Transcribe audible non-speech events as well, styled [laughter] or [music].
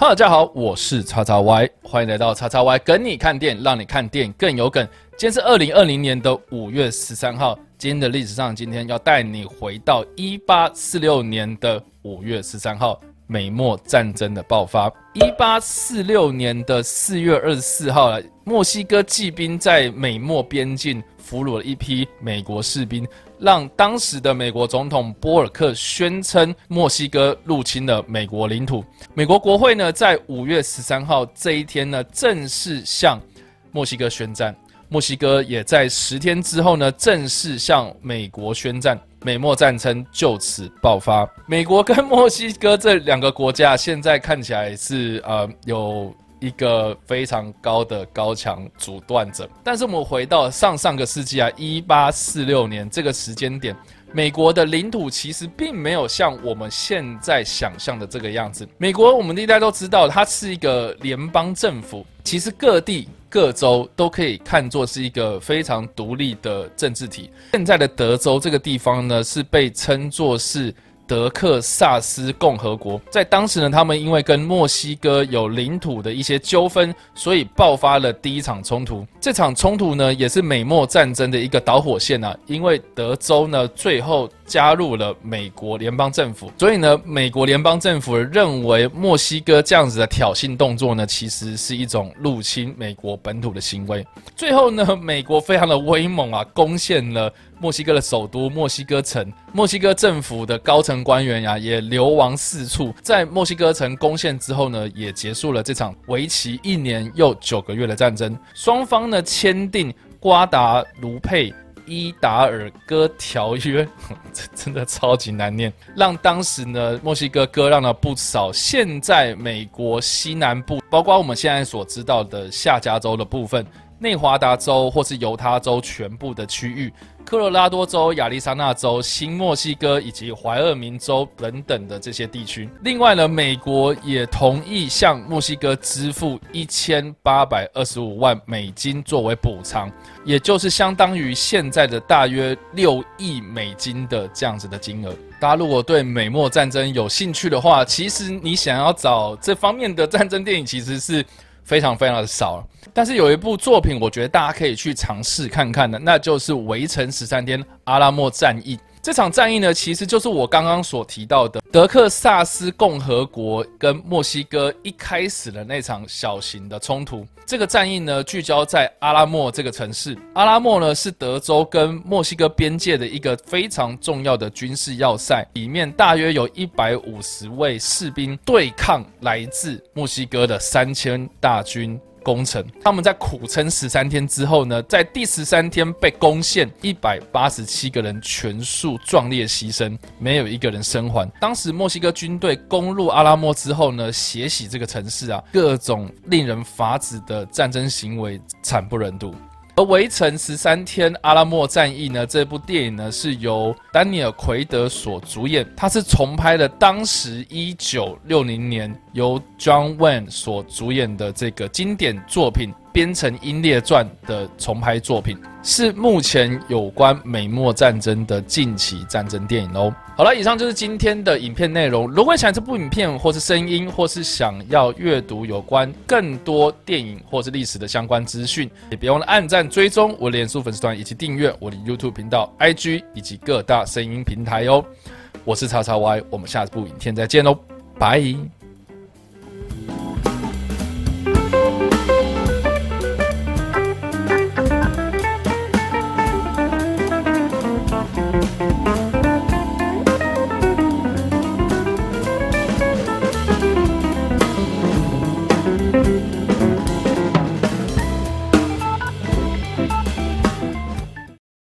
哈喽大家好，我是叉叉 Y，欢迎来到叉叉 Y 跟你看店，让你看店更有梗。今天是二零二零年的五月十三号，今天的历史上，今天要带你回到一八四六年的五月十三号，美墨战争的爆发。一八四六年的四月二十四号，墨西哥骑兵在美墨边境俘虏了一批美国士兵。让当时的美国总统波尔克宣称墨西哥入侵了美国领土。美国国会呢，在五月十三号这一天呢，正式向墨西哥宣战。墨西哥也在十天之后呢，正式向美国宣战。美墨战争就此爆发。美国跟墨西哥这两个国家现在看起来是呃有。一个非常高的高墙阻断者，但是我们回到上上个世纪啊，一八四六年这个时间点，美国的领土其实并没有像我们现在想象的这个样子。美国我们历代都知道，它是一个联邦政府，其实各地各州都可以看作是一个非常独立的政治体。现在的德州这个地方呢，是被称作是。德克萨斯共和国在当时呢，他们因为跟墨西哥有领土的一些纠纷，所以爆发了第一场冲突。这场冲突呢，也是美墨战争的一个导火线啊。因为德州呢，最后加入了美国联邦政府，所以呢，美国联邦政府认为墨西哥这样子的挑衅动作呢，其实是一种入侵美国本土的行为。最后呢，美国非常的威猛啊，攻陷了。墨西哥的首都墨西哥城，墨西哥政府的高层官员呀也流亡四处。在墨西哥城攻陷之后呢，也结束了这场为期一年又九个月的战争。双方呢签订瓜达卢佩伊达尔戈条约，这 [laughs] 真的超级难念，让当时呢墨西哥割让了不少现在美国西南部，包括我们现在所知道的下加州的部分。内华达州或是犹他州全部的区域，科罗拉多州、亚利桑那州、新墨西哥以及怀俄明州等等的这些地区。另外呢，美国也同意向墨西哥支付一千八百二十五万美金作为补偿，也就是相当于现在的大约六亿美金的这样子的金额。大家如果对美墨战争有兴趣的话，其实你想要找这方面的战争电影，其实是。非常非常的少，但是有一部作品，我觉得大家可以去尝试看看的，那就是《围城十三天：阿拉莫战役》。这场战役呢，其实就是我刚刚所提到的德克萨斯共和国跟墨西哥一开始的那场小型的冲突。这个战役呢，聚焦在阿拉莫这个城市。阿拉莫呢，是德州跟墨西哥边界的一个非常重要的军事要塞，里面大约有一百五十位士兵对抗来自墨西哥的三千大军。攻城，他们在苦撑十三天之后呢，在第十三天被攻陷，一百八十七个人全数壮烈牺牲，没有一个人生还。当时墨西哥军队攻入阿拉莫之后呢，血洗这个城市啊，各种令人发指的战争行为惨不忍睹。《围城十三天：阿拉莫战役》呢？这部电影呢是由丹尼尔·奎德所主演，他是重拍了当时一九六零年由 John Wayne 所主演的这个经典作品。编成《英烈传》的重拍作品，是目前有关美墨战争的近期战争电影哦。好了，以上就是今天的影片内容。如果想这部影片，或是声音，或是想要阅读有关更多电影或是历史的相关资讯，也别忘了按赞、追踪我的脸书粉丝团，以及订阅我的 YouTube 频道、IG 以及各大声音平台哦。我是叉叉 Y，我们下次部影片再见喽，拜。